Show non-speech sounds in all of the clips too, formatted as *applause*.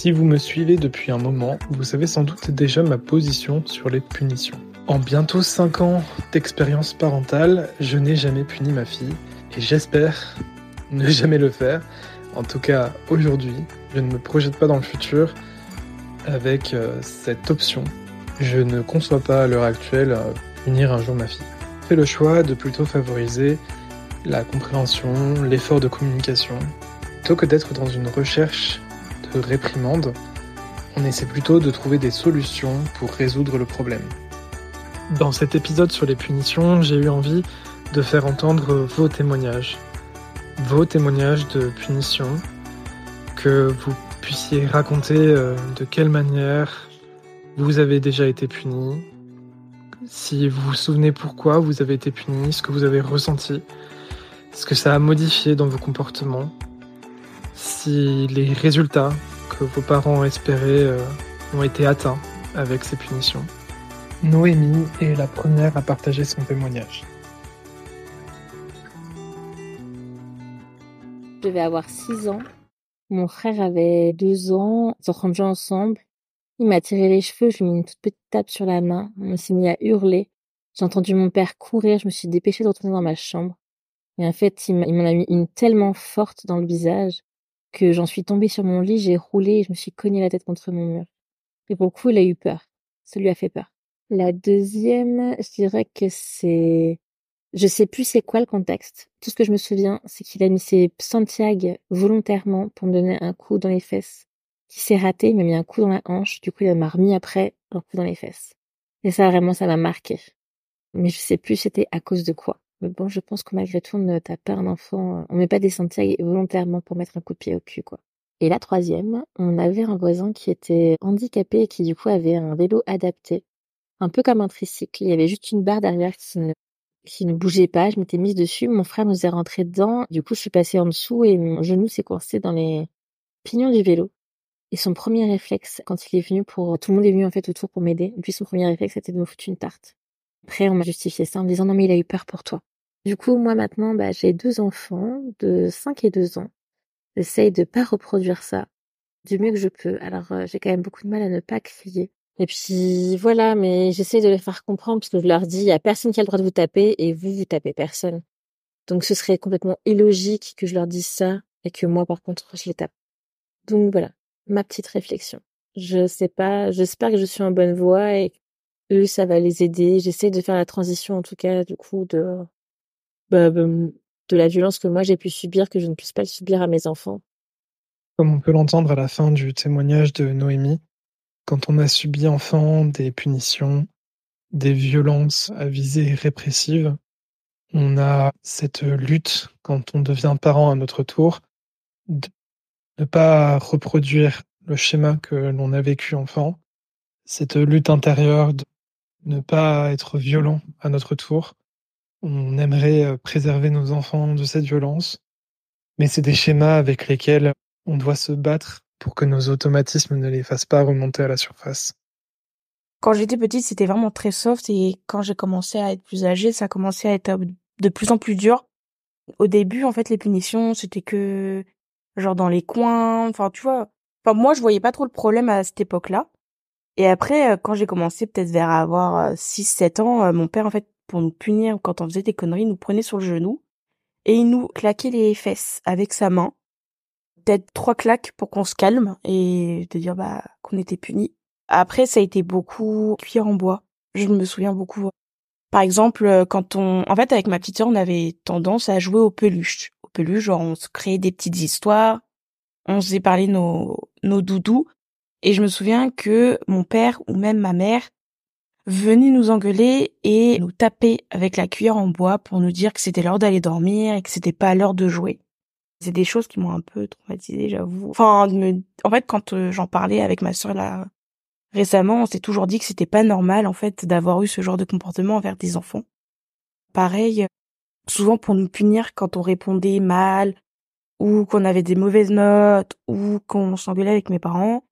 Si vous me suivez depuis un moment, vous savez sans doute déjà ma position sur les punitions. En bientôt 5 ans d'expérience parentale, je n'ai jamais puni ma fille et j'espère ne jamais le faire. En tout cas, aujourd'hui, je ne me projette pas dans le futur avec euh, cette option. Je ne conçois pas à l'heure actuelle euh, punir un jour ma fille. Fait le choix de plutôt favoriser la compréhension, l'effort de communication. Plutôt que d'être dans une recherche de réprimande, on essaie plutôt de trouver des solutions pour résoudre le problème. Dans cet épisode sur les punitions, j'ai eu envie de faire entendre vos témoignages. Vos témoignages de punition, que vous puissiez raconter euh, de quelle manière vous avez déjà été puni, si vous vous souvenez pourquoi vous avez été puni, ce que vous avez ressenti, ce que ça a modifié dans vos comportements, si les résultats que vos parents espéraient euh, ont été atteints avec ces punitions. Noémie est la première à partager son témoignage. Je vais avoir 6 ans. Mon frère avait 2 ans. On s'est de jouer ensemble. Il m'a tiré les cheveux. Je lui ai mis une toute petite tape sur la main. On s'est mis à hurler. J'ai entendu mon père courir. Je me suis dépêchée de retourner dans ma chambre. Et en fait, il m'en a mis une tellement forte dans le visage que j'en suis tombée sur mon lit, j'ai roulé et je me suis cogné la tête contre mon mur. Et pour le coup, il a eu peur. Ça lui a fait peur. La deuxième, je dirais que c'est, je sais plus c'est quoi le contexte. Tout ce que je me souviens, c'est qu'il a mis ses Santiago volontairement pour me donner un coup dans les fesses. Qui s'est raté, il m'a mis un coup dans la hanche. Du coup, il m'a remis après un coup dans les fesses. Et ça, vraiment, ça m'a marqué. Mais je sais plus c'était à cause de quoi. Mais bon, je pense que malgré tout, on ne pas un enfant, on met pas des Santiago volontairement pour mettre un coup de pied au cul, quoi. Et la troisième, on avait un voisin qui était handicapé et qui du coup avait un vélo adapté un peu comme un tricycle. Il y avait juste une barre derrière qui ne, qui ne bougeait pas. Je m'étais mise dessus. Mon frère nous est rentré dedans. Du coup, je suis passée en dessous et mon genou s'est coincé dans les pignons du vélo. Et son premier réflexe, quand il est venu pour, tout le monde est venu en fait autour pour m'aider. Et puis son premier réflexe, c'était de me foutre une tarte. Après, on m'a justifié ça en me disant non mais il a eu peur pour toi. Du coup, moi maintenant, bah, j'ai deux enfants de 5 et 2 ans. J'essaye de pas reproduire ça du mieux que je peux. Alors, j'ai quand même beaucoup de mal à ne pas crier. Et puis voilà, mais j'essaie de les faire comprendre parce que je leur dis, il y a personne qui a le droit de vous taper et vous, vous tapez personne. Donc ce serait complètement illogique que je leur dise ça et que moi, par contre, je les tape. Donc voilà, ma petite réflexion. Je sais pas, j'espère que je suis en bonne voie et eux, ça va les aider. J'essaie de faire la transition, en tout cas, du coup, de, de la violence que moi j'ai pu subir, que je ne puisse pas le subir à mes enfants. Comme on peut l'entendre à la fin du témoignage de Noémie, quand on a subi enfant des punitions, des violences à visée répressive, on a cette lutte quand on devient parent à notre tour de ne pas reproduire le schéma que l'on a vécu enfant, cette lutte intérieure de ne pas être violent à notre tour. On aimerait euh, préserver nos enfants de cette violence, mais c'est des schémas avec lesquels on doit se battre pour que nos automatismes ne les fassent pas remonter à la surface. Quand j'étais petite, c'était vraiment très soft et quand j'ai commencé à être plus âgée, ça a commencé à être de plus en plus dur. Au début, en fait, les punitions, c'était que genre dans les coins, enfin tu vois. Moi, je voyais pas trop le problème à cette époque-là. Et après, euh, quand j'ai commencé peut-être vers avoir 6-7 euh, ans, euh, mon père, en fait, pour nous punir quand on faisait des conneries, nous prenait sur le genou et il nous claquait les fesses avec sa main peut-être trois claques pour qu'on se calme et de dire bah qu'on était puni. Après, ça a été beaucoup cuir en bois. Je me souviens beaucoup. Par exemple, euh, quand on, en fait, avec ma petite sœur, on avait tendance à jouer aux peluches. Aux peluches, genre on se créait des petites histoires, on faisait parler nos nos doudous. Et je me souviens que mon père ou même ma mère venait nous engueuler et nous taper avec la cuillère en bois pour nous dire que c'était l'heure d'aller dormir et que c'était pas l'heure de jouer. C'est des choses qui m'ont un peu traumatisée, j'avoue. Enfin, en fait, quand euh, j'en parlais avec ma sœur là récemment, on s'est toujours dit que c'était pas normal en fait d'avoir eu ce genre de comportement envers des enfants. Pareil, souvent pour nous punir quand on répondait mal ou qu'on avait des mauvaises notes ou qu'on s'engueulait avec mes parents,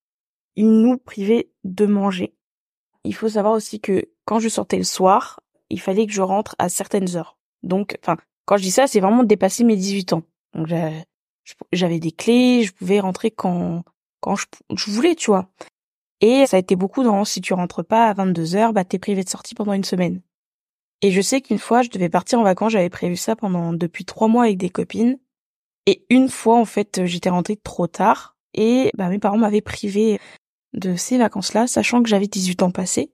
ils nous privaient de manger. Il faut savoir aussi que quand je sortais le soir, il fallait que je rentre à certaines heures. Donc, enfin, quand je dis ça, c'est vraiment dépasser mes 18 ans. Donc j'avais des clés, je pouvais rentrer quand quand je, je voulais, tu vois. Et ça a été beaucoup dans si tu rentres pas à 22 heures, bah t'es privé de sortie pendant une semaine. Et je sais qu'une fois, je devais partir en vacances, j'avais prévu ça pendant depuis trois mois avec des copines. Et une fois, en fait, j'étais rentrée trop tard et bah, mes parents m'avaient privé de ces vacances-là, sachant que j'avais 18 ans passés.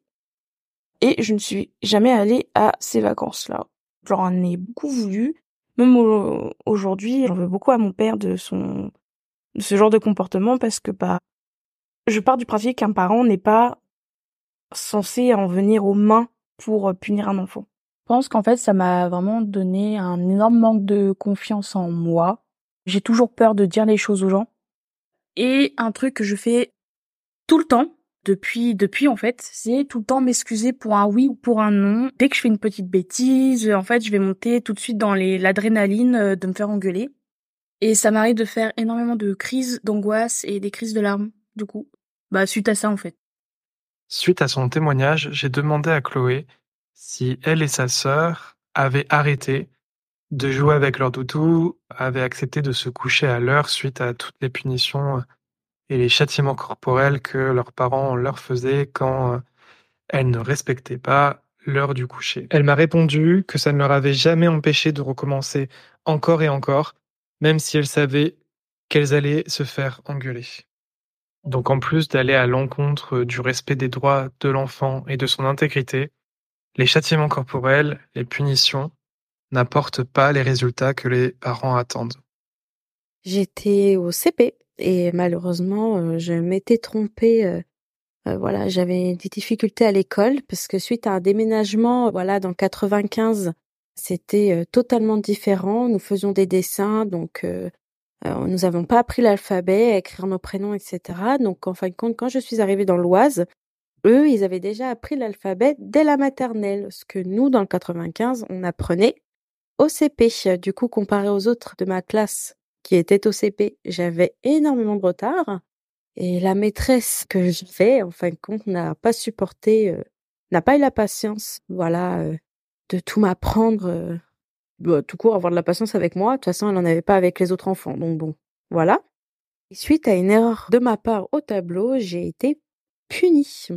Et je ne suis jamais allée à ces vacances-là. J'en ai beaucoup voulu. Même aujourd'hui, j'en veux beaucoup à mon père de son de ce genre de comportement parce que bah je pars du principe qu'un parent n'est pas censé en venir aux mains pour punir un enfant. Je pense qu'en fait, ça m'a vraiment donné un énorme manque de confiance en moi. J'ai toujours peur de dire les choses aux gens. Et un truc que je fais tout le temps, depuis, depuis en fait, c'est tout le temps m'excuser pour un oui ou pour un non. Dès que je fais une petite bêtise, en fait, je vais monter tout de suite dans l'adrénaline euh, de me faire engueuler. Et ça m'arrive de faire énormément de crises d'angoisse et des crises de larmes, du coup. Bah, suite à ça, en fait. Suite à son témoignage, j'ai demandé à Chloé si elle et sa sœur avaient arrêté de jouer avec leur doudou, avaient accepté de se coucher à l'heure suite à toutes les punitions et les châtiments corporels que leurs parents leur faisaient quand elles ne respectaient pas l'heure du coucher. Elle m'a répondu que ça ne leur avait jamais empêché de recommencer encore et encore, même si elles savaient qu'elles allaient se faire engueuler. Donc en plus d'aller à l'encontre du respect des droits de l'enfant et de son intégrité, les châtiments corporels, les punitions, n'apportent pas les résultats que les parents attendent. J'étais au CP et malheureusement, euh, je m'étais trompée. Euh, euh, voilà, j'avais des difficultés à l'école parce que suite à un déménagement, voilà, dans 95, c'était totalement différent. Nous faisions des dessins, donc nous n'avons pas appris l'alphabet, écrire nos prénoms, etc. Donc, en fin de compte, quand je suis arrivée dans l'Oise, eux, ils avaient déjà appris l'alphabet dès la maternelle, ce que nous, dans le 95, on apprenait au CP. Du coup, comparé aux autres de ma classe qui étaient au CP, j'avais énormément de retard. Et la maîtresse que j'avais, en fin de compte, n'a pas supporté, euh, n'a pas eu la patience, voilà, euh, de tout m'apprendre, euh, bah, tout court, avoir de la patience avec moi. De toute façon, elle n'en avait pas avec les autres enfants. Donc bon, voilà. suite à une erreur de ma part au tableau, j'ai été punie.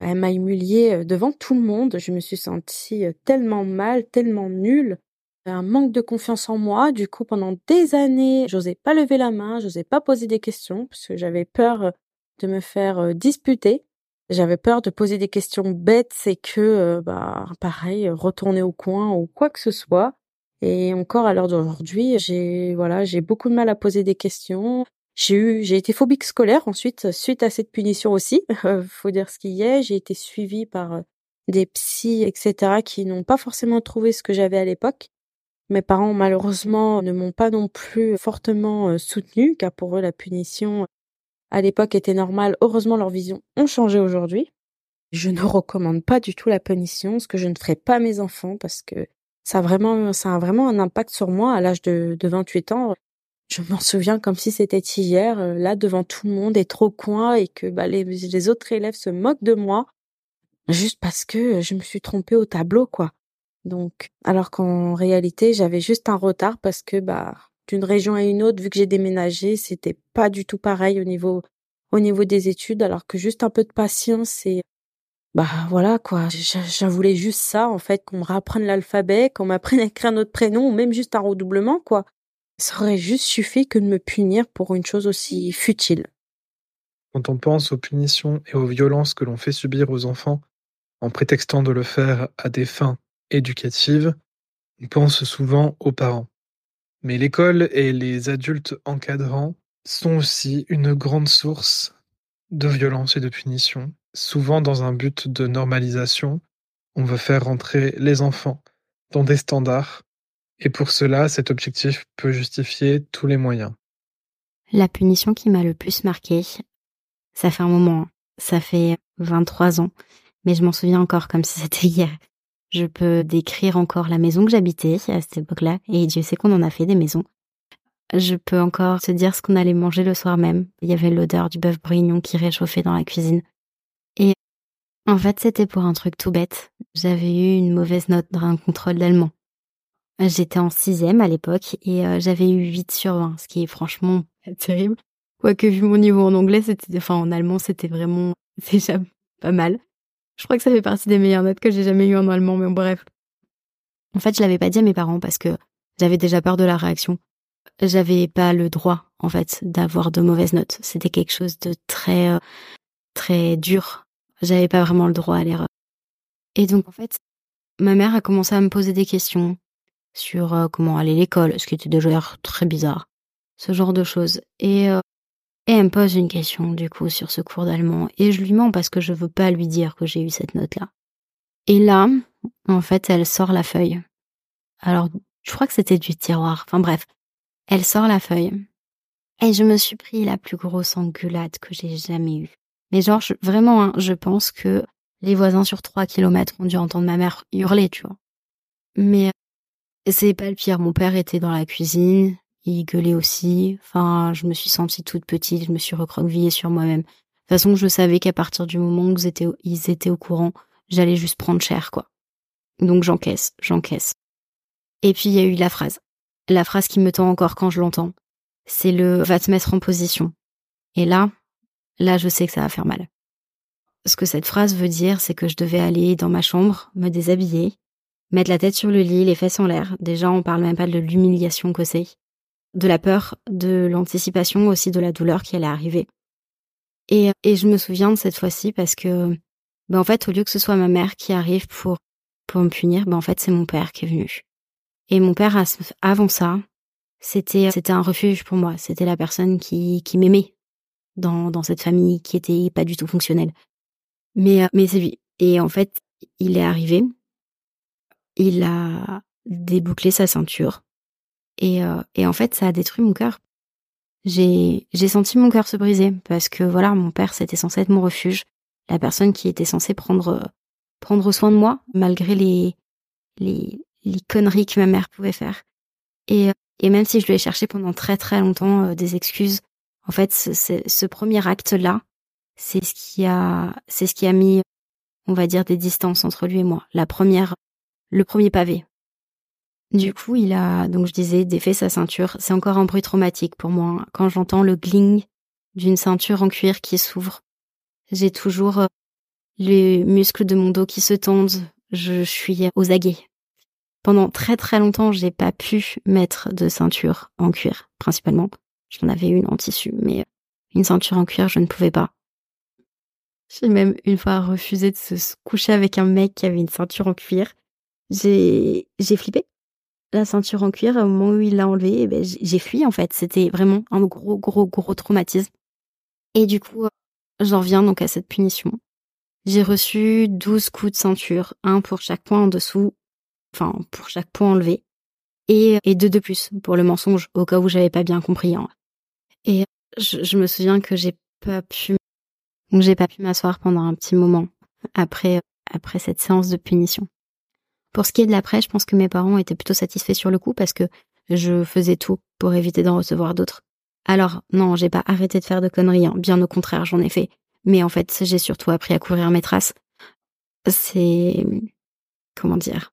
Elle m'a humiliée devant tout le monde. Je me suis sentie tellement mal, tellement nulle un manque de confiance en moi. Du coup, pendant des années, j'osais pas lever la main, j'osais pas poser des questions parce que j'avais peur euh, de me faire euh, disputer. J'avais peur de poser des questions bêtes c'est que, euh, bah, pareil, retourner au coin ou quoi que ce soit. Et encore à l'heure d'aujourd'hui, j'ai, voilà, j'ai beaucoup de mal à poser des questions. J'ai eu, j'ai été phobique scolaire ensuite, suite à cette punition aussi. *laughs* faut dire ce qu'il est. J'ai été suivie par des psys, etc., qui n'ont pas forcément trouvé ce que j'avais à l'époque. Mes parents, malheureusement, ne m'ont pas non plus fortement euh, soutenue, car pour eux, la punition à l'époque était normale. Heureusement, leurs visions ont changé aujourd'hui. Je ne recommande pas du tout la punition, ce que je ne ferai pas à mes enfants, parce que ça a vraiment, un impact sur moi à l'âge de, de 28 ans. Je m'en souviens comme si c'était hier, euh, là, devant tout le monde, être au coin et que bah, les, les autres élèves se moquent de moi, juste parce que je me suis trompée au tableau, quoi. Donc, alors qu'en réalité, j'avais juste un retard parce que, bah, d'une région à une autre, vu que j'ai déménagé, c'était pas du tout pareil au niveau, au niveau des études, alors que juste un peu de patience et, bah, voilà, quoi. J'en voulais juste ça, en fait, qu'on me réapprenne l'alphabet, qu'on m'apprenne à écrire notre prénom, ou même juste un redoublement, quoi. Ça aurait juste suffi que de me punir pour une chose aussi futile. Quand on pense aux punitions et aux violences que l'on fait subir aux enfants, en prétextant de le faire à des fins éducative, on pense souvent aux parents. Mais l'école et les adultes encadrants sont aussi une grande source de violence et de punition, souvent dans un but de normalisation. On veut faire rentrer les enfants dans des standards, et pour cela, cet objectif peut justifier tous les moyens. La punition qui m'a le plus marqué, ça fait un moment, hein. ça fait 23 ans, mais je m'en souviens encore comme si *laughs* c'était hier. Je peux décrire encore la maison que j'habitais à cette époque-là, et Dieu sait qu'on en a fait des maisons. Je peux encore te dire ce qu'on allait manger le soir même. Il y avait l'odeur du bœuf bourguignon qui réchauffait dans la cuisine. Et en fait, c'était pour un truc tout bête. J'avais eu une mauvaise note dans un contrôle d'allemand. J'étais en sixième à l'époque et euh, j'avais eu 8 sur 20, ce qui est franchement *laughs* terrible. Quoique vu mon niveau en anglais, c'était, enfin en allemand, c'était vraiment *laughs* déjà pas mal. Je crois que ça fait partie des meilleures notes que j'ai jamais eues en allemand, mais bref. En fait, je l'avais pas dit à mes parents parce que j'avais déjà peur de la réaction. J'avais pas le droit, en fait, d'avoir de mauvaises notes. C'était quelque chose de très, euh, très dur. J'avais pas vraiment le droit à l'erreur. Et donc, en fait, ma mère a commencé à me poser des questions sur euh, comment aller à l'école, ce qui était déjà très bizarre. Ce genre de choses. Et, euh, et elle me pose une question, du coup, sur ce cours d'allemand. Et je lui mens parce que je veux pas lui dire que j'ai eu cette note-là. Et là, en fait, elle sort la feuille. Alors, je crois que c'était du tiroir. Enfin bref, elle sort la feuille. Et je me suis pris la plus grosse engueulade que j'ai jamais eue. Mais genre, vraiment, hein, je pense que les voisins sur trois kilomètres ont dû entendre ma mère hurler, tu vois. Mais c'est pas le pire. Mon père était dans la cuisine, il gueulait aussi. Enfin, je me suis sentie toute petite, je me suis recroquevillée sur moi-même. De toute façon, je savais qu'à partir du moment où ils étaient, ils étaient au courant, j'allais juste prendre cher, quoi. Donc j'encaisse, j'encaisse. Et puis il y a eu la phrase. La phrase qui me tend encore quand je l'entends. C'est le va te mettre en position. Et là, là je sais que ça va faire mal. Ce que cette phrase veut dire, c'est que je devais aller dans ma chambre, me déshabiller, mettre la tête sur le lit, les fesses en l'air. Déjà, on parle même pas de l'humiliation que c'est. De la peur, de l'anticipation aussi de la douleur qui allait arriver. Et, et je me souviens de cette fois-ci parce que, ben en fait, au lieu que ce soit ma mère qui arrive pour, pour me punir, ben en fait, c'est mon père qui est venu. Et mon père, avant ça, c'était c'était un refuge pour moi. C'était la personne qui qui m'aimait dans dans cette famille qui était pas du tout fonctionnelle. Mais euh, mais c'est lui. Et en fait, il est arrivé. Il a débouclé sa ceinture. Et euh, et en fait, ça a détruit mon cœur. J'ai senti mon cœur se briser parce que voilà, mon père c'était censé être mon refuge, la personne qui était censée prendre prendre soin de moi malgré les les les conneries que ma mère pouvait faire. Et, et même si je lui ai cherché pendant très très longtemps euh, des excuses, en fait, ce premier acte-là, c'est ce qui a, c'est ce qui a mis, on va dire, des distances entre lui et moi. La première, le premier pavé. Du coup, il a, donc je disais, défait sa ceinture. C'est encore un bruit traumatique pour moi. Quand j'entends le gling d'une ceinture en cuir qui s'ouvre, j'ai toujours euh, les muscles de mon dos qui se tendent. Je suis aux aguets. Pendant très très longtemps, j'ai pas pu mettre de ceinture en cuir, principalement. J'en avais une en tissu, mais une ceinture en cuir, je ne pouvais pas. J'ai même une fois refusé de se coucher avec un mec qui avait une ceinture en cuir. J'ai, j'ai flippé. La ceinture en cuir, au moment où il l'a enlevée, eh ben, j'ai fui en fait. C'était vraiment un gros, gros, gros traumatisme. Et du coup, j'en reviens donc à cette punition. J'ai reçu 12 coups de ceinture, un pour chaque point en dessous, enfin pour chaque point enlevé, et, deux de plus pour le mensonge au cas où j'avais pas bien compris. Hein. Et je, je, me souviens que j'ai pas pu, j'ai pas pu m'asseoir pendant un petit moment après après cette séance de punition. Pour ce qui est de l'après, je pense que mes parents étaient plutôt satisfaits sur le coup parce que je faisais tout pour éviter d'en recevoir d'autres. Alors non, j'ai pas arrêté de faire de conneries, hein. bien au contraire, j'en ai fait. Mais en fait, j'ai surtout appris à courir mes traces. C'est comment dire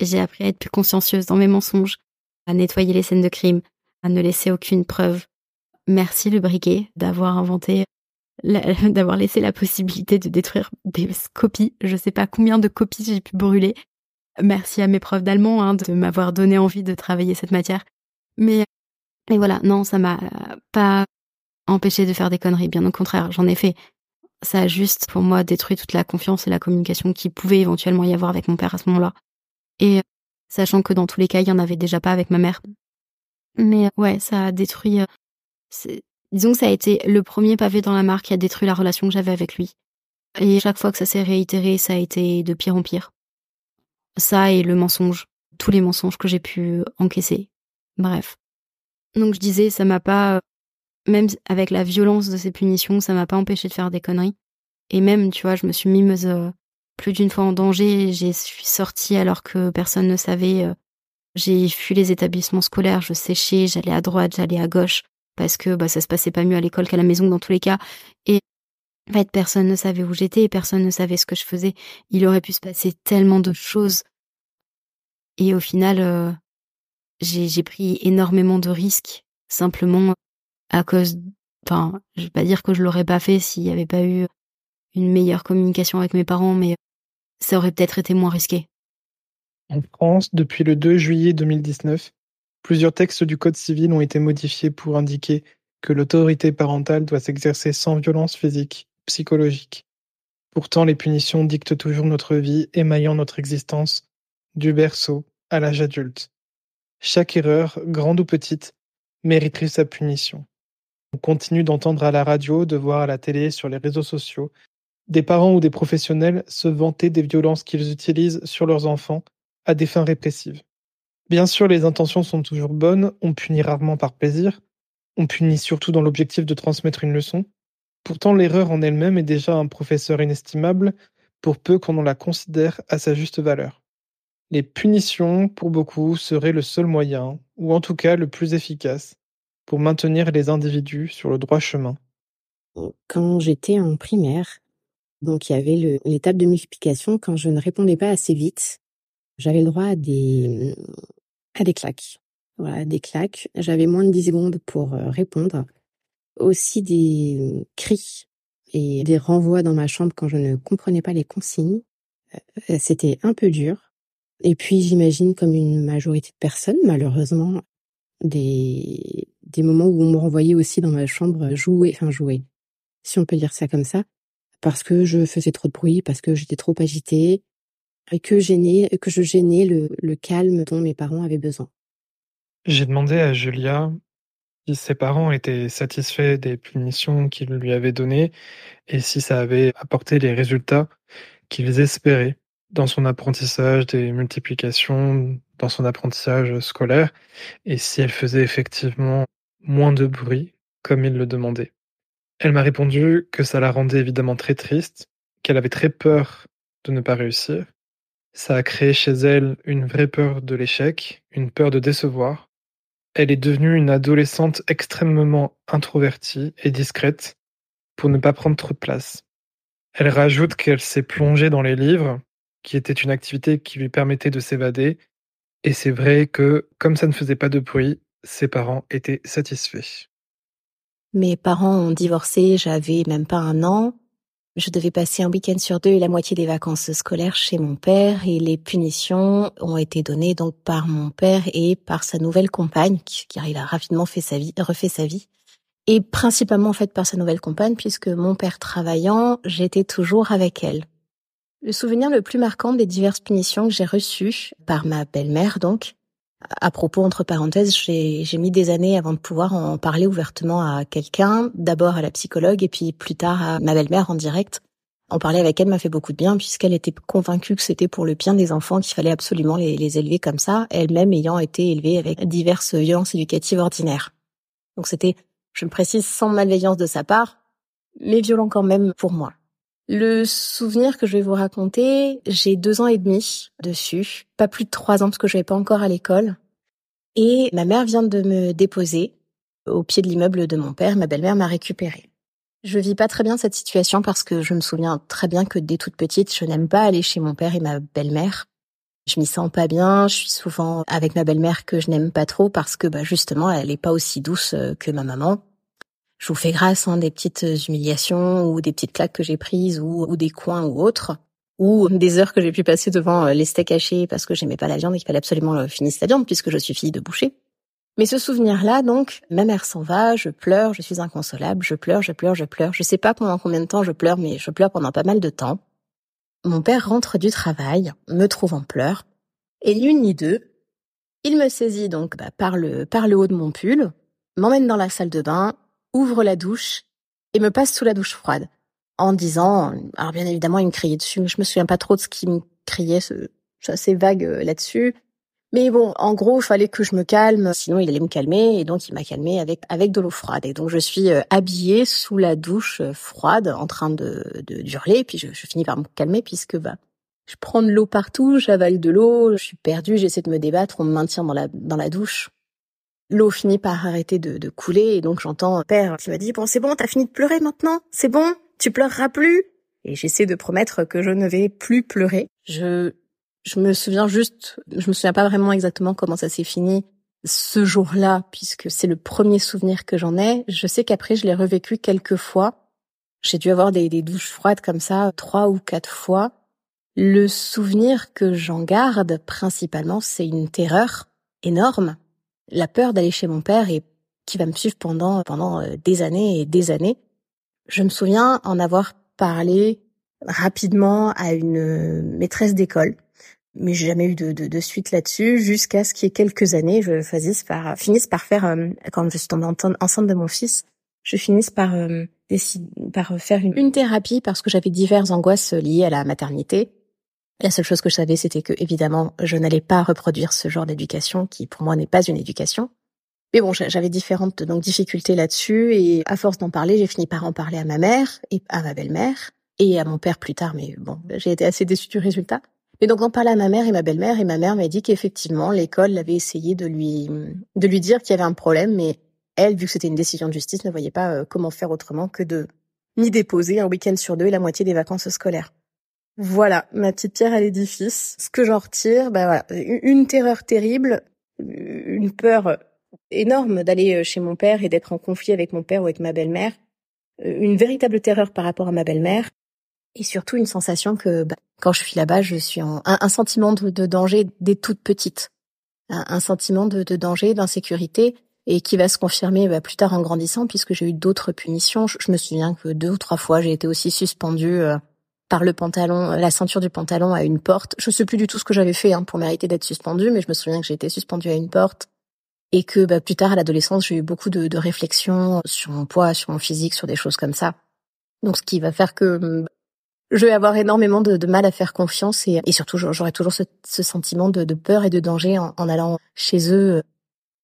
j'ai appris à être plus consciencieuse dans mes mensonges, à nettoyer les scènes de crime, à ne laisser aucune preuve. Merci le briquet d'avoir inventé, *laughs* d'avoir laissé la possibilité de détruire des copies. Je sais pas combien de copies j'ai pu brûler. Merci à mes profs d'allemand hein, de m'avoir donné envie de travailler cette matière. Mais, mais voilà, non, ça m'a pas empêché de faire des conneries. Bien au contraire, j'en ai fait. Ça a juste, pour moi, détruit toute la confiance et la communication qui pouvait éventuellement y avoir avec mon père à ce moment-là. Et sachant que dans tous les cas, il y en avait déjà pas avec ma mère. Mais ouais, ça a détruit. Euh, disons que ça a été le premier pavé dans la mare qui a détruit la relation que j'avais avec lui. Et chaque fois que ça s'est réitéré, ça a été de pire en pire. Ça et le mensonge, tous les mensonges que j'ai pu encaisser. Bref. Donc je disais, ça m'a pas, même avec la violence de ces punitions, ça m'a pas empêché de faire des conneries. Et même, tu vois, je me suis mise plus d'une fois en danger. J'ai suis sortie alors que personne ne savait. Euh, j'ai fui les établissements scolaires, je séchais, j'allais à droite, j'allais à gauche parce que bah, ça se passait pas mieux à l'école qu'à la maison dans tous les cas. Et en fait, personne ne savait où j'étais, personne ne savait ce que je faisais. Il aurait pu se passer tellement de choses. Et au final, euh, j'ai pris énormément de risques simplement à cause enfin, je vais pas dire que je l'aurais pas fait s'il y avait pas eu une meilleure communication avec mes parents, mais ça aurait peut-être été moins risqué. En France, depuis le 2 juillet 2019, plusieurs textes du Code civil ont été modifiés pour indiquer que l'autorité parentale doit s'exercer sans violence physique, psychologique. Pourtant, les punitions dictent toujours notre vie, émaillant notre existence du berceau à l'âge adulte. Chaque erreur, grande ou petite, mériterait sa punition. On continue d'entendre à la radio, de voir à la télé, sur les réseaux sociaux, des parents ou des professionnels se vanter des violences qu'ils utilisent sur leurs enfants à des fins répressives. Bien sûr, les intentions sont toujours bonnes, on punit rarement par plaisir, on punit surtout dans l'objectif de transmettre une leçon. Pourtant, l'erreur en elle-même est déjà un professeur inestimable, pour peu qu'on en la considère à sa juste valeur. Les punitions, pour beaucoup, seraient le seul moyen, ou en tout cas le plus efficace, pour maintenir les individus sur le droit chemin. Quand j'étais en primaire, donc il y avait l'étape de multiplication, quand je ne répondais pas assez vite, j'avais le droit à des, à des claques. Voilà, des claques. J'avais moins de 10 secondes pour euh, répondre. Aussi des cris et des renvois dans ma chambre quand je ne comprenais pas les consignes. Euh, c'était un peu dur. Et puis j'imagine comme une majorité de personnes, malheureusement, des, des moments où on me renvoyait aussi dans ma chambre jouer, enfin jouer, si on peut dire ça comme ça, parce que je faisais trop de bruit, parce que j'étais trop agitée, et que, que je gênais le, le calme dont mes parents avaient besoin. J'ai demandé à Julia si ses parents étaient satisfaits des punitions qu'ils lui avaient données et si ça avait apporté les résultats qu'ils espéraient dans son apprentissage des multiplications, dans son apprentissage scolaire, et si elle faisait effectivement moins de bruit comme il le demandait. Elle m'a répondu que ça la rendait évidemment très triste, qu'elle avait très peur de ne pas réussir. Ça a créé chez elle une vraie peur de l'échec, une peur de décevoir, elle est devenue une adolescente extrêmement introvertie et discrète pour ne pas prendre trop de place. Elle rajoute qu'elle s'est plongée dans les livres, qui était une activité qui lui permettait de s'évader, et c'est vrai que, comme ça ne faisait pas de bruit, ses parents étaient satisfaits. Mes parents ont divorcé, j'avais même pas un an, je devais passer un week-end sur deux et la moitié des vacances scolaires chez mon père et les punitions ont été données donc par mon père et par sa nouvelle compagne, car il a rapidement refait sa vie. Et principalement en fait par sa nouvelle compagne puisque mon père travaillant, j'étais toujours avec elle. Le souvenir le plus marquant des diverses punitions que j'ai reçues par ma belle-mère donc, à propos, entre parenthèses, j'ai mis des années avant de pouvoir en parler ouvertement à quelqu'un, d'abord à la psychologue et puis plus tard à ma belle-mère en direct. En parler avec elle m'a fait beaucoup de bien puisqu'elle était convaincue que c'était pour le bien des enfants qu'il fallait absolument les, les élever comme ça, elle-même ayant été élevée avec diverses violences éducatives ordinaires. Donc c'était, je me précise, sans malveillance de sa part, mais violent quand même pour moi. Le souvenir que je vais vous raconter, j'ai deux ans et demi dessus, pas plus de trois ans parce que je vais pas encore à l'école. Et ma mère vient de me déposer au pied de l'immeuble de mon père. Ma belle-mère m'a récupérée. Je vis pas très bien cette situation parce que je me souviens très bien que dès toute petite, je n'aime pas aller chez mon père et ma belle-mère. Je m'y sens pas bien, je suis souvent avec ma belle-mère que je n'aime pas trop parce que bah justement, elle est pas aussi douce que ma maman je vous fais grâce hein, des petites humiliations ou des petites claques que j'ai prises ou, des coins ou autres ou des heures que j'ai pu passer devant euh, les steaks hachés parce que j'aimais pas la viande et qu'il fallait absolument euh, finir la viande puisque je suis fille de boucher. Mais ce souvenir-là, donc, ma mère s'en va, je pleure, je suis inconsolable, je pleure, je pleure, je pleure. Je sais pas pendant combien de temps je pleure, mais je pleure pendant pas mal de temps. Mon père rentre du travail, me trouve en pleurs, et ni ni deux, il me saisit donc bah, par le par le haut de mon pull, m'emmène dans la salle de bain ouvre la douche et me passe sous la douche froide en disant, alors bien évidemment il me criait dessus, mais je me souviens pas trop de ce qu'il me criait, c'est assez vague euh, là-dessus. Mais bon, en gros, il fallait que je me calme, sinon il allait me calmer, et donc il m'a calmé avec avec de l'eau froide. Et donc je suis euh, habillée sous la douche euh, froide, en train de d'hurler, et puis je, je, finis par me calmer puisque bah je prends de l'eau partout, j'avale de l'eau, je suis perdue, j'essaie de me débattre, on me maintient dans la dans la douche. L'eau finit par arrêter de, couler et donc j'entends père qui m'a dit bon c'est bon t'as fini de pleurer maintenant c'est bon tu pleureras plus et j'essaie de promettre que je ne vais plus pleurer. Je je me souviens juste je me souviens pas vraiment exactement comment ça s'est fini ce jour-là, puisque c'est le premier souvenir que j'en ai. Je sais qu'après, je l'ai revécu quelques fois. J'ai dû avoir des, des douches froides comme ça trois ou quatre fois. Le souvenir que j'en garde principalement, c'est une terreur énorme, la peur d'aller chez mon père et qui va me suivre pendant pendant euh, des années et des années. Je me souviens en avoir parlé rapidement à une euh, maîtresse d'école, mais j'ai jamais eu de, de, de suite là-dessus jusqu'à ce qu'il y ait quelques années, je finisse par finisse par faire euh, quand je suis tombée enceinte de mon fils, je finisse par décider par faire une, une thérapie parce que j'avais diverses angoisses liées à la maternité la seule chose que je savais, c'était que, évidemment, je n'allais pas reproduire ce genre d'éducation qui, pour moi, n'est pas une éducation. Mais bon, j'avais différentes donc difficultés là-dessus et à force d'en parler, j'ai fini par en parler à ma mère et à ma belle-mère et à mon père plus tard. Mais bon, j'ai été assez déçue du résultat. Et donc, j'en parlais à ma mère et ma belle-mère et ma mère m'a dit qu'effectivement, l'école avait essayé de lui de lui dire qu'il y avait un problème, mais elle, vu que c'était une décision de justice, ne voyait pas euh, comment faire autrement que de m'y déposer un week-end sur deux et la moitié des vacances scolaires. Voilà, ma petite pierre à l'édifice. Ce que j'en retire, bah voilà, une terreur terrible, une peur énorme d'aller euh, chez mon père et d'être en conflit avec mon père ou avec ma belle-mère, euh, une véritable terreur par rapport à ma belle-mère, et surtout une sensation que bah, quand je suis là-bas, je suis en un, sentiment de, danger dès toute petite, un, sentiment de, danger, d'insécurité, et qui va se confirmer bah, plus tard en grandissant, puisque j'ai eu d'autres punitions. Je, me souviens que deux ou trois fois, j'ai été aussi suspendue. Euh, par le pantalon, la ceinture du pantalon à une porte. Je sais plus du tout ce que j'avais fait hein, pour mériter d'être suspendue, mais je me souviens que j'ai été suspendue à une porte et que bah, plus tard à l'adolescence j'ai eu beaucoup de, de, réflexions sur mon poids, sur mon physique, sur des choses comme ça. Donc ce qui va faire que hum, je vais avoir énormément de, de mal à faire confiance et, et surtout j'aurai toujours ce, ce sentiment de, de, peur et de danger en, en, allant chez eux euh,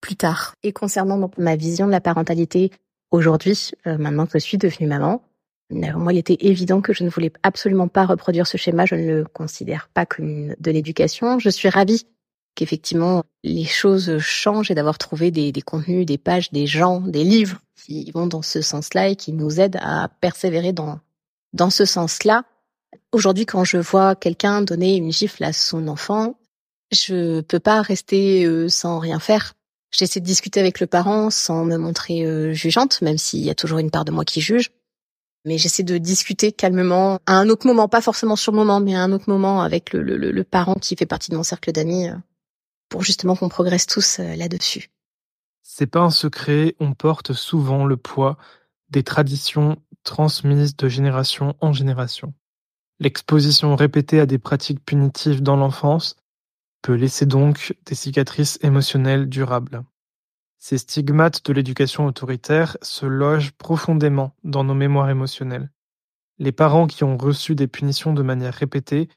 plus tard. Et concernant ma vision de la parentalité aujourd'hui, euh, maintenant que je suis devenue maman, moi, il était évident que je ne voulais absolument pas reproduire ce schéma. Je ne le considère pas comme de l'éducation. Je suis ravie qu'effectivement les choses changent et d'avoir trouvé des, contenus, des pages, des gens, des livres qui vont dans ce sens-là et qui nous aident à persévérer dans dans ce sens-là. Aujourd'hui, quand je vois quelqu'un donner une gifle à son enfant, je peux pas rester euh, sans rien faire. J'essaie de discuter avec le parent sans me montrer euh, jugeante, même s'il y a toujours une part de moi qui juge mais j'essaie de discuter calmement à un autre moment, pas forcément sur le moment, mais à un autre moment avec le, parent qui fait partie de mon cercle d'amis, euh, pour justement qu'on progresse tous euh, là-dessus. C'est pas un secret, on porte souvent le poids des traditions transmises de génération en génération. L'exposition répétée à des pratiques punitives dans l'enfance peut laisser donc des cicatrices émotionnelles durables. Ces stigmates de l'éducation autoritaire se logent profondément dans nos mémoires émotionnelles. Les parents qui ont reçu des punitions de manière répétée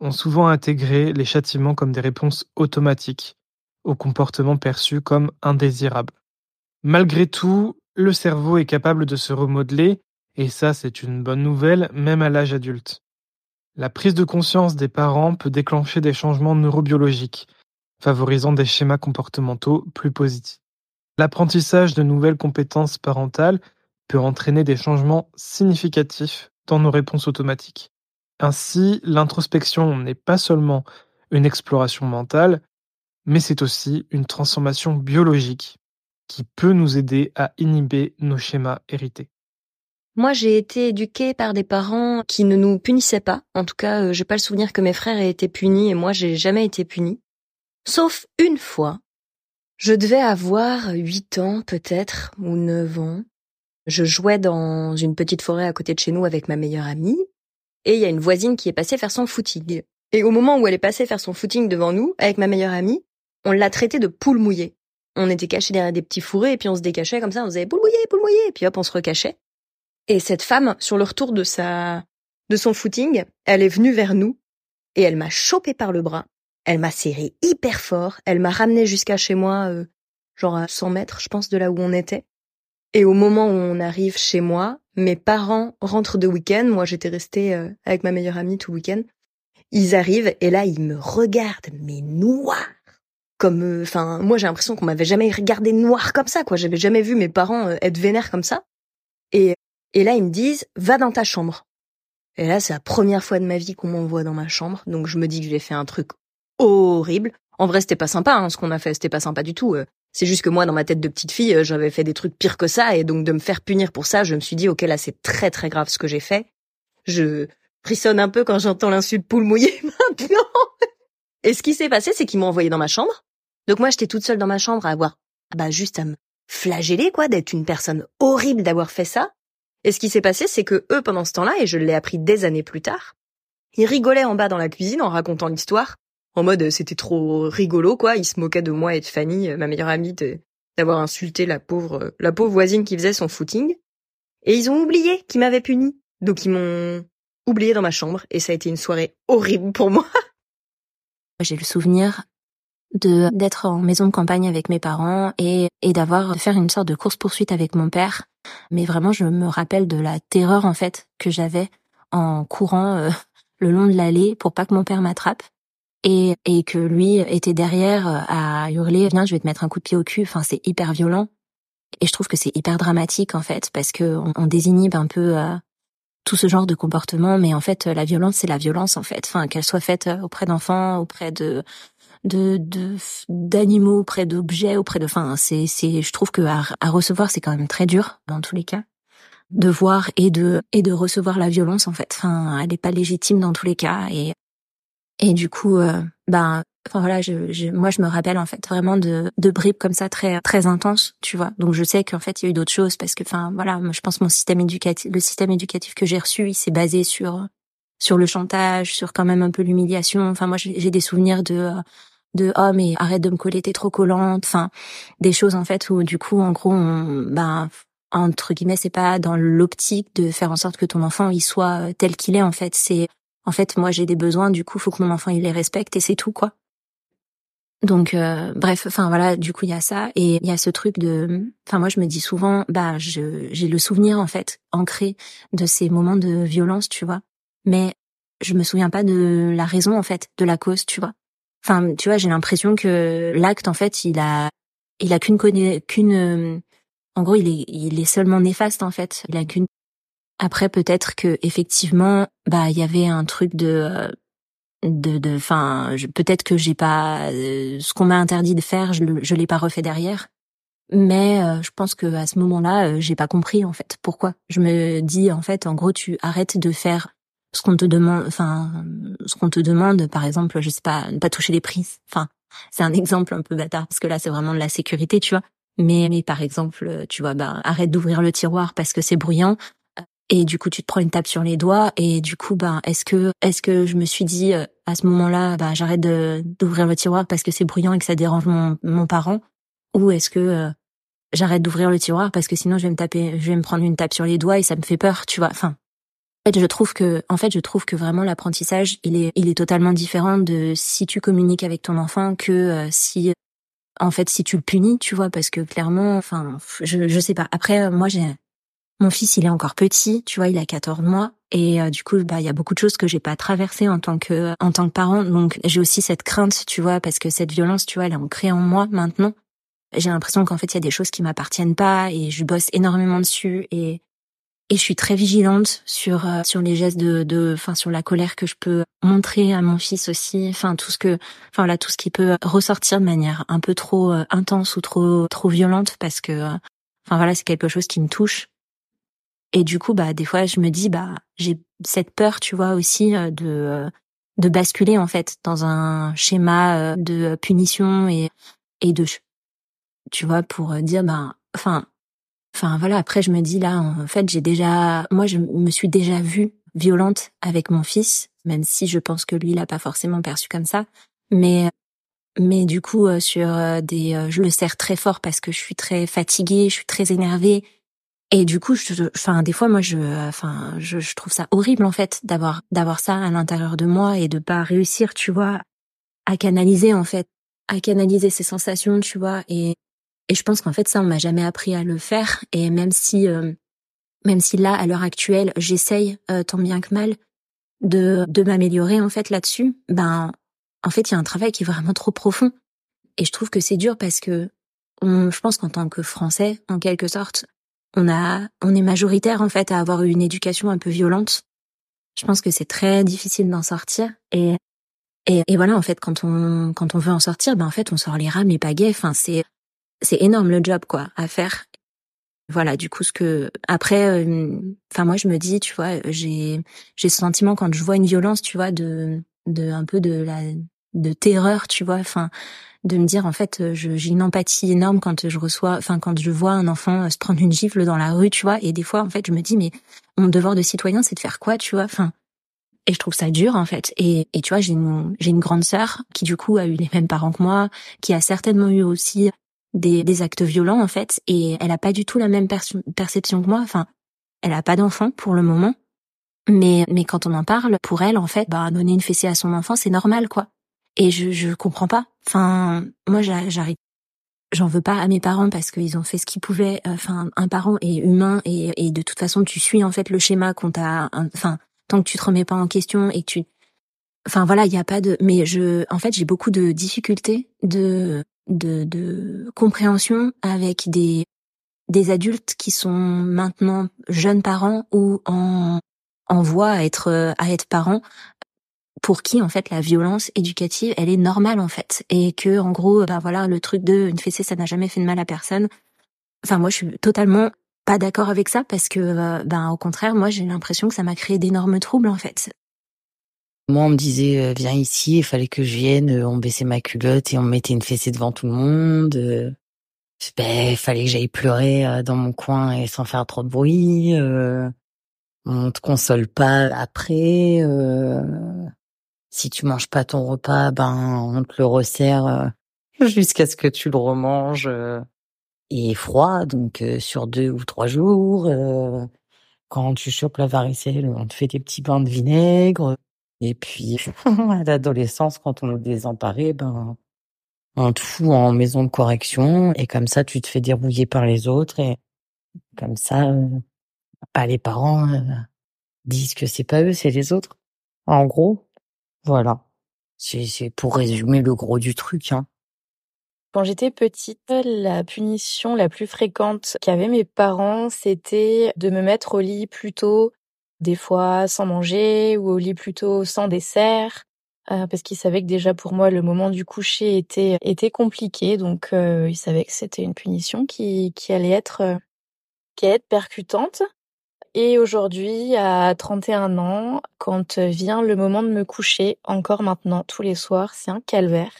ont souvent intégré les châtiments comme des réponses automatiques aux comportements perçus comme indésirables. Malgré tout, le cerveau est capable de se remodeler, et ça c'est une bonne nouvelle, même à l'âge adulte. La prise de conscience des parents peut déclencher des changements neurobiologiques, favorisant des schémas comportementaux plus positifs. L'apprentissage de nouvelles compétences parentales peut entraîner des changements significatifs dans nos réponses automatiques. Ainsi, l'introspection n'est pas seulement une exploration mentale, mais c'est aussi une transformation biologique qui peut nous aider à inhiber nos schémas hérités. Moi, j'ai été éduquée par des parents qui ne nous punissaient pas. En tout cas, euh, j'ai pas le souvenir que mes frères aient été punis et moi, j'ai jamais été punie. Sauf une fois je devais avoir huit ans peut-être, ou neuf ans. Je jouais dans une petite forêt à côté de chez nous avec ma meilleure amie, et il y a une voisine qui est passée faire son footing. Et au moment où elle est passée faire son footing devant nous, avec ma meilleure amie, on l'a traitée de poule mouillée. On était cachés derrière des petits fourrés, et puis on se décachait comme ça, on faisait poule mouillée, poule mouillée, et puis hop, on se recachait. Et cette femme, sur le retour de sa, de son footing, elle est venue vers nous, et elle m'a chopé par le bras, elle m'a serré hyper fort. Elle m'a ramené jusqu'à chez moi, euh, genre à 100 mètres, je pense, de là où on était. Et au moment où on arrive chez moi, mes parents rentrent de week-end. Moi, j'étais restée euh, avec ma meilleure amie tout week-end. Ils arrivent et là, ils me regardent, mais noir. Comme, euh, enfin, moi, j'ai l'impression qu'on m'avait jamais regardé noir comme ça, quoi. J'avais jamais vu mes parents être vénères comme ça. Et, et là, ils me disent, va dans ta chambre. Et là, c'est la première fois de ma vie qu'on m'envoie dans ma chambre, donc je me dis que j'ai fait un truc horrible. En vrai, c'était pas sympa, hein, ce qu'on a fait, c'était pas sympa du tout. Euh. C'est juste que moi, dans ma tête de petite fille, euh, j'avais fait des trucs pires que ça, et donc de me faire punir pour ça, je me suis dit, ok, là, c'est très très grave ce que j'ai fait. Je frissonne un peu quand j'entends l'insulte poule mouillée *laughs* maintenant. et ce qui s'est passé, c'est qu'ils m'ont envoyé dans ma chambre. Donc moi, j'étais toute seule dans ma chambre à avoir, ah bah juste à me flageller, quoi, d'être une personne horrible d'avoir fait ça. Et ce qui s'est passé, c'est que eux, pendant ce temps-là, et je l'ai appris des années plus tard, ils rigolaient en bas dans la cuisine en racontant l'histoire, en mode euh, c'était trop rigolo, quoi. Ils se moquaient de moi et de Fanny, euh, ma meilleure amie, d'avoir insulté la pauvre, euh, la pauvre voisine qui faisait son footing. Et ils ont oublié qu'ils m'avaient puni. Donc ils m'ont oublié dans ma chambre et ça a été une soirée horrible pour moi. *laughs* J'ai le souvenir de d'être en maison de campagne avec mes parents et et d'avoir faire une sorte de course poursuite avec mon père. Mais vraiment, je me rappelle de la terreur en fait que j'avais en courant le long de l'allée pour pas que mon père m'attrape et et que lui était derrière euh, à hurler viens je vais te mettre un coup de pied au cul. Enfin c'est hyper violent et je trouve que c'est hyper dramatique en fait parce que on, on désinhibe un peu euh, tout ce genre de comportement mais en fait la violence c'est la violence en fait enfin qu'elle soit faite auprès d'enfants auprès de de d'animaux, auprès d'objets, auprès de. Enfin, c'est c'est. Je trouve que à, recevoir, c'est quand même très dur dans tous les cas de voir et de et de recevoir la violence en fait. Enfin, elle est pas légitime dans tous les cas et et du coup, euh, ben, enfin voilà, je, je, moi je me rappelle en fait vraiment de de bribes comme ça très très intenses, tu vois. Donc je sais qu'en fait il y a eu d'autres choses parce que, enfin voilà, je pense mon système éducatif, le système éducatif que j'ai reçu, il s'est basé sur sur le chantage, sur quand même un peu l'humiliation. Enfin moi j'ai des souvenirs de de oh mais arrête de me coller t'es trop collante enfin des choses en fait où du coup en gros on, ben entre guillemets c'est pas dans l'optique de faire en sorte que ton enfant il soit tel qu'il est en fait c'est en fait moi j'ai des besoins du coup faut que mon enfant il les respecte et c'est tout quoi donc euh, bref enfin voilà du coup il y a ça et il y a ce truc de enfin moi je me dis souvent bah j'ai le souvenir en fait ancré de ces moments de violence tu vois mais je me souviens pas de la raison en fait de la cause tu vois Enfin, tu vois, j'ai l'impression que l'acte, en fait, il a, il a qu'une qu'une, en gros, il est, il est seulement néfaste, en fait. Il a qu'une. Après, peut-être que effectivement, bah, il y avait un truc de, de, de, enfin, peut-être que j'ai pas, euh, ce qu'on m'a interdit de faire, je, je l'ai pas refait derrière. Mais euh, je pense que à ce moment-là, euh, j'ai pas compris en fait pourquoi. Je me dis en fait, en gros, tu arrêtes de faire ce qu'on te demande, enfin, ce qu'on te demande, par exemple, je sais pas, ne pas toucher les prises. Enfin, c'est un *laughs* exemple un peu bâtard parce que là, c'est vraiment de la sécurité, tu vois. Mais, mais par exemple, tu vois, bah, arrête d'ouvrir le tiroir parce que c'est bruyant. Et du coup, tu te prends une tape sur les doigts. Et du coup, bah, est-ce que, est-ce que je me suis dit euh, à ce moment-là, bah, j'arrête d'ouvrir le tiroir parce que c'est bruyant et que ça dérange mon, mon parent, ou est-ce que euh, j'arrête d'ouvrir le tiroir parce que sinon je vais me taper, je vais me prendre une tape sur les doigts et ça me fait peur, tu vois? Enfin, fait, je trouve que, en fait, je trouve que vraiment l'apprentissage, il est, il est totalement différent de si tu communiques avec ton enfant que euh, si, en fait, si tu le punis, tu vois, parce que clairement, enfin, je, je sais pas. Après, moi, j'ai, mon fils, il est encore petit, tu vois, il a 14 mois. Et euh, du coup, bah, il y a beaucoup de choses que j'ai pas traversées en tant que, en tant que parent. Donc, j'ai aussi cette crainte, tu vois, parce que cette violence, tu vois, elle est ancrée en moi maintenant. J'ai l'impression qu'en fait, il y a des choses qui m'appartiennent pas et je bosse énormément dessus et et je suis très vigilante sur euh, sur les gestes de de enfin sur la colère que je peux montrer à mon fils aussi enfin tout ce que enfin voilà tout ce qui peut ressortir de manière un peu trop euh, intense ou trop trop violente parce que euh, enfin voilà c'est quelque chose qui me touche et du coup bah des fois je me dis bah j'ai cette peur tu vois aussi de de basculer en fait dans un schéma de punition et et de tu vois pour dire bah enfin Enfin voilà, après je me dis là, en fait, j'ai déjà, moi je me suis déjà vue violente avec mon fils, même si je pense que lui il a pas forcément perçu comme ça. Mais mais du coup euh, sur euh, des, euh, je le serre très fort parce que je suis très fatiguée, je suis très énervée. Et du coup, je, enfin, des fois, moi, je, enfin, je, je trouve ça horrible en fait d'avoir d'avoir ça à l'intérieur de moi et de pas réussir, tu vois, à canaliser en fait, à canaliser ces sensations, tu vois, et et je pense qu'en fait, ça, on m'a jamais appris à le faire. Et même si, euh, même si là, à l'heure actuelle, j'essaye euh, tant bien que mal de, de m'améliorer en fait là-dessus, ben, en fait, il y a un travail qui est vraiment trop profond. Et je trouve que c'est dur parce que, on, je pense qu'en tant que Français, en quelque sorte, on a, on est majoritaire en fait à avoir eu une éducation un peu violente. Je pense que c'est très difficile d'en sortir. Et, et, et voilà, en fait, quand on, quand on veut en sortir, ben en fait, on sort les rames, les pagaies. Enfin, c'est c'est énorme le job quoi à faire. Voilà, du coup ce que après enfin moi je me dis, tu vois, j'ai j'ai ce sentiment quand je vois une violence, tu vois de de un peu de la de terreur, tu vois, enfin de me dire en fait j'ai une empathie énorme quand je reçois enfin quand je vois un enfant se prendre une gifle dans la rue tu vois. Et des fois en fait je me dis mais mon devoir de citoyen c'est de faire quoi tu vois enfin. Et je trouve ça dur en fait. Et, et tu vois j'ai une j'ai une grande sœur qui du coup a eu les mêmes parents que moi qui a certainement eu aussi des, des actes violents en fait. Et elle a pas du tout la même perception que moi. Enfin elle a pas d'enfant pour le moment. Mais mais quand on en parle pour elle en fait bah donner une fessée à son enfant c'est normal quoi et je je comprends pas. Enfin moi j'arrive j'en veux pas à mes parents parce qu'ils ont fait ce qu'ils pouvaient. Enfin un parent est humain et, de toute façon tu suis en fait le schéma qu'on t'a enfin tant que tu te remets pas en question et que tu enfin voilà il y a pas de mais je en fait j'ai beaucoup de difficultés de de de compréhension avec des des adultes qui sont maintenant jeunes parents ou en en voie à être à être parents pour qui en fait la violence éducative elle est normale en fait et que en gros ben voilà le truc de une fessée ça n'a jamais fait de mal à personne enfin moi je suis totalement pas d'accord avec ça parce que, euh, ben au contraire, moi j'ai l'impression que ça m'a créé d'énormes troubles en fait. Moi, on me disait euh, viens ici, il fallait que je vienne, euh, on baissait ma culotte et on me mettait une fessée devant tout le monde. Ben, il fallait que j'aille pleurer dans mon coin et sans faire trop de bruit. on te console pas après. Si tu manges pas ton repas, ben on te le resserre *laughs* jusqu'à ce que tu le remanges et froid, donc euh, sur deux ou trois jours. Euh, quand tu chopes la varicelle, on te fait des petits bains de vinaigre. Et puis, *laughs* à l'adolescence, quand on est désemparé, ben, on te fout en maison de correction. Et comme ça, tu te fais dérouiller par les autres. Et comme ça, euh, bah, les parents disent que c'est pas eux, c'est les autres. En gros, voilà. C'est pour résumer le gros du truc. Hein. Quand j'étais petite, la punition la plus fréquente qu'avaient mes parents, c'était de me mettre au lit plus tôt, des fois sans manger, ou au lit plus tôt sans dessert, euh, parce qu'ils savaient que déjà pour moi le moment du coucher était était compliqué, donc euh, ils savaient que c'était une punition qui qui allait être euh, qui allait être percutante. Et aujourd'hui, à 31 ans, quand vient le moment de me coucher, encore maintenant, tous les soirs, c'est un calvaire.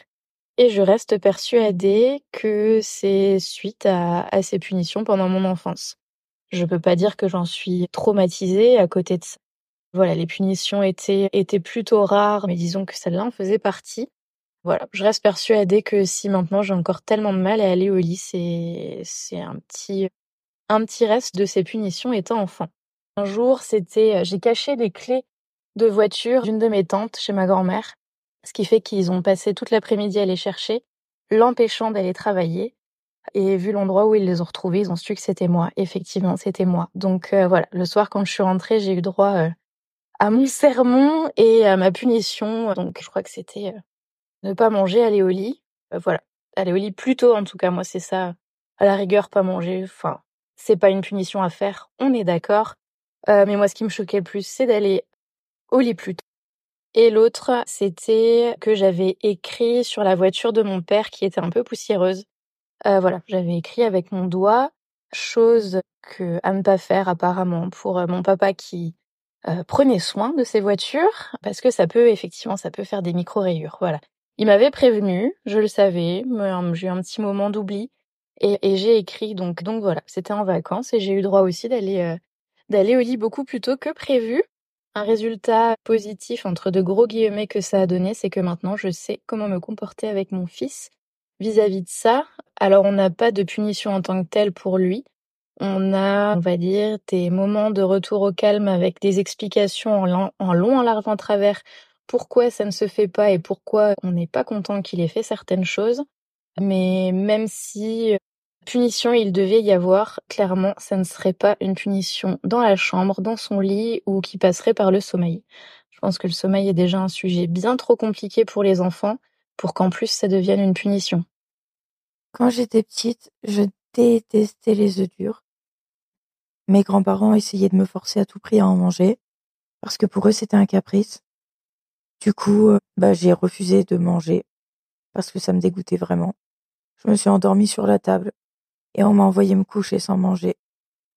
Et je reste persuadée que c'est suite à, ces punitions pendant mon enfance. Je peux pas dire que j'en suis traumatisée à côté de ça. Voilà, les punitions étaient, étaient plutôt rares, mais disons que celle-là en faisait partie. Voilà, je reste persuadée que si maintenant j'ai encore tellement de mal à aller au lit, c'est, c'est un petit, un petit reste de ces punitions étant enfant. Un jour, c'était, j'ai caché les clés de voiture d'une de mes tantes chez ma grand-mère ce qui fait qu'ils ont passé toute l'après-midi à les chercher, l'empêchant d'aller travailler. Et vu l'endroit où ils les ont retrouvés, ils ont su que c'était moi. Effectivement, c'était moi. Donc euh, voilà, le soir quand je suis rentrée, j'ai eu droit euh, à mon sermon et à ma punition. Donc je crois que c'était euh, ne pas manger, aller au lit. voilà, aller au lit plus tôt en tout cas. Moi c'est ça. À la rigueur, pas manger. Enfin, c'est pas une punition à faire. On est d'accord. Mais moi, ce qui me choquait le plus, c'est d'aller au lit plus tôt et l'autre, c'était que j'avais écrit sur la voiture de mon père qui était un peu poussiéreuse. Euh, voilà, j'avais écrit avec mon doigt, chose que à ne pas faire apparemment pour euh, mon papa qui euh, prenait soin de ses voitures, parce que ça peut effectivement, ça peut faire des micro rayures. Voilà, il m'avait prévenu, je le savais, j'ai eu un petit moment d'oubli et, et j'ai écrit donc donc voilà, c'était en vacances et j'ai eu droit aussi d'aller d'aller au lit beaucoup plus tôt que prévu. Un résultat positif entre de gros guillemets que ça a donné, c'est que maintenant je sais comment me comporter avec mon fils vis-à-vis de ça. Alors on n'a pas de punition en tant que telle pour lui. On a, on va dire, des moments de retour au calme avec des explications en long, en, long, en large, en travers pourquoi ça ne se fait pas et pourquoi on n'est pas content qu'il ait fait certaines choses. Mais même si punition il devait y avoir, clairement, ça ne serait pas une punition dans la chambre, dans son lit ou qui passerait par le sommeil. Je pense que le sommeil est déjà un sujet bien trop compliqué pour les enfants pour qu'en plus ça devienne une punition. Quand j'étais petite, je détestais les œufs durs. Mes grands-parents essayaient de me forcer à tout prix à en manger parce que pour eux c'était un caprice. Du coup, euh, bah, j'ai refusé de manger parce que ça me dégoûtait vraiment. Je me suis endormie sur la table et on m'a envoyé me coucher sans manger.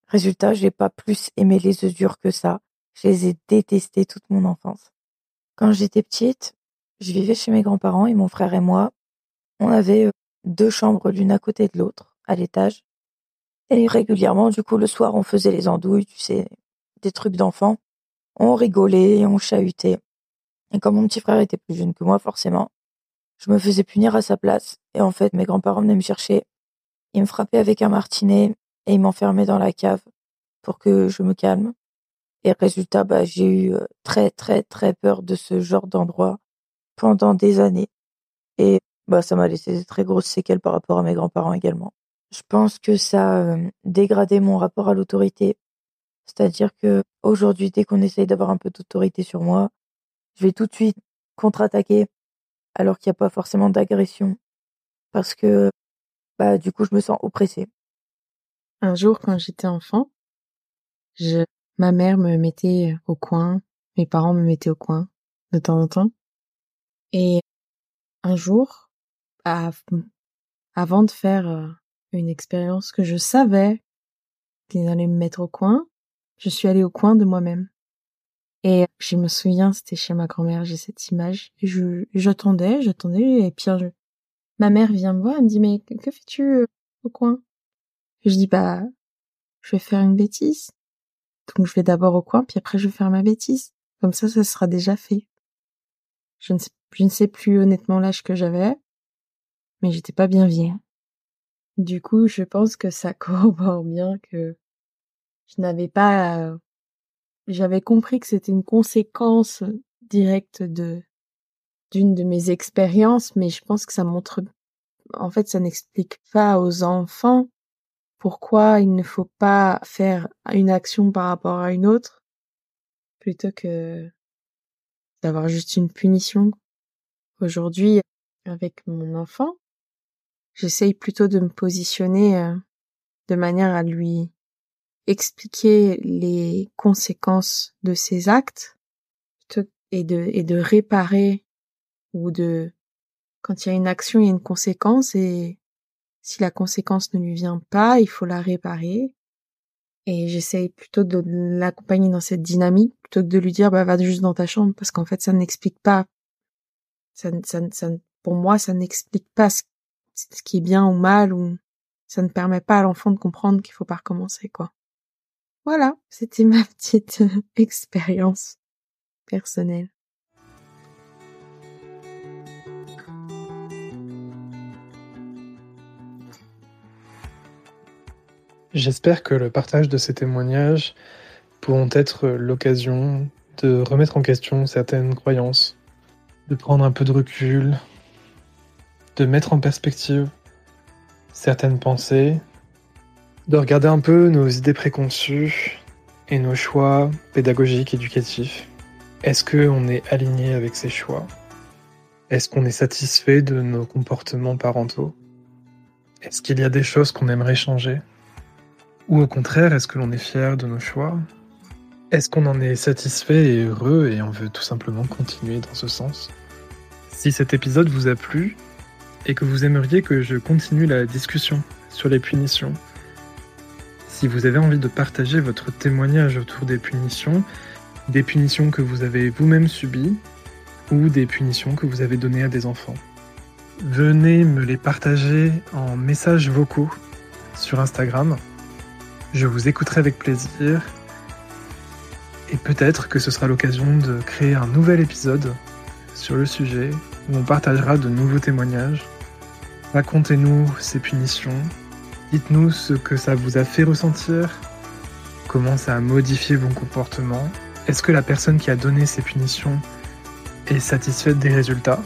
Résultat, j'ai pas plus aimé les œufs durs que ça. Je les ai détestés toute mon enfance. Quand j'étais petite, je vivais chez mes grands-parents et mon frère et moi, on avait euh, deux chambres l'une à côté de l'autre, à l'étage. Et régulièrement, du coup, le soir, on faisait les andouilles, tu sais, des trucs d'enfants. On rigolait, on chahutait. Et comme mon petit frère était plus jeune que moi, forcément, je me faisais punir à sa place. Et en fait, mes grands-parents venaient me chercher. Ils me frappaient avec un martinet et ils m'enfermaient dans la cave pour que je me calme. Et résultat, bah, j'ai eu euh, très, très, très peur de ce genre d'endroit pendant des années. Et bah, ça m'a laissé de très grosses séquelles par rapport à mes grands-parents également. Je pense que ça a euh, dégradé mon rapport à l'autorité. C'est-à-dire que aujourd'hui, dès qu'on essaye d'avoir un peu d'autorité sur moi, je vais tout de suite contre-attaquer alors qu'il n'y a pas forcément d'agression parce que bah du coup je me sens oppressée. Un jour quand j'étais enfant, je ma mère me mettait au coin, mes parents me mettaient au coin de temps en temps. Et un jour, avant de faire euh, une expérience que je savais qu'ils allaient me mettre au coin, je suis allée au coin de moi-même. Et je me souviens, c'était chez ma grand-mère, j'ai cette image. J'attendais, j'attendais, et puis ma mère vient me voir, elle me dit, mais que fais-tu euh, au coin? je dis, bah, je vais faire une bêtise. Donc je vais d'abord au coin, puis après je vais faire ma bêtise. Comme ça, ça sera déjà fait. Je ne sais, plus honnêtement l'âge que j'avais, mais j'étais pas bien vieille. Du coup, je pense que ça *laughs* corrobore bien que je n'avais pas euh, j'avais compris que c'était une conséquence directe de d'une de mes expériences, mais je pense que ça montre, en fait, ça n'explique pas aux enfants pourquoi il ne faut pas faire une action par rapport à une autre, plutôt que d'avoir juste une punition. Aujourd'hui, avec mon enfant, j'essaye plutôt de me positionner euh, de manière à lui expliquer les conséquences de ses actes et de, et de réparer ou de, quand il y a une action, il y a une conséquence et si la conséquence ne lui vient pas, il faut la réparer. Et j'essaye plutôt de l'accompagner dans cette dynamique plutôt que de lui dire, bah, va juste dans ta chambre parce qu'en fait, ça n'explique pas, ça, pour moi, ça n'explique pas ce, ce qui est bien ou mal ou ça ne permet pas à l'enfant de comprendre qu'il faut pas recommencer, quoi. Voilà, c'était *laughs* ma petite euh, expérience personnelle. J'espère que le partage de ces témoignages pourront être l'occasion de remettre en question certaines croyances, de prendre un peu de recul, de mettre en perspective certaines pensées de regarder un peu nos idées préconçues et nos choix pédagogiques, éducatifs. Est-ce qu'on est aligné avec ces choix? Est-ce qu'on est satisfait de nos comportements parentaux? Est-ce qu'il y a des choses qu'on aimerait changer? Ou au contraire, est-ce que l'on est fier de nos choix? Est-ce qu'on en est satisfait et heureux et on veut tout simplement continuer dans ce sens? Si cet épisode vous a plu et que vous aimeriez que je continue la discussion sur les punitions, si vous avez envie de partager votre témoignage autour des punitions, des punitions que vous avez vous-même subies ou des punitions que vous avez données à des enfants. Venez me les partager en messages vocaux sur Instagram. Je vous écouterai avec plaisir et peut-être que ce sera l'occasion de créer un nouvel épisode sur le sujet où on partagera de nouveaux témoignages. Racontez-nous ces punitions, Dites-nous ce que ça vous a fait ressentir, comment ça a modifié vos comportements. Est-ce que la personne qui a donné ces punitions est satisfaite des résultats?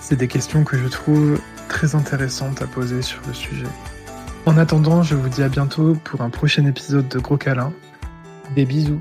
C'est des questions que je trouve très intéressantes à poser sur le sujet. En attendant, je vous dis à bientôt pour un prochain épisode de Gros Câlin. Des bisous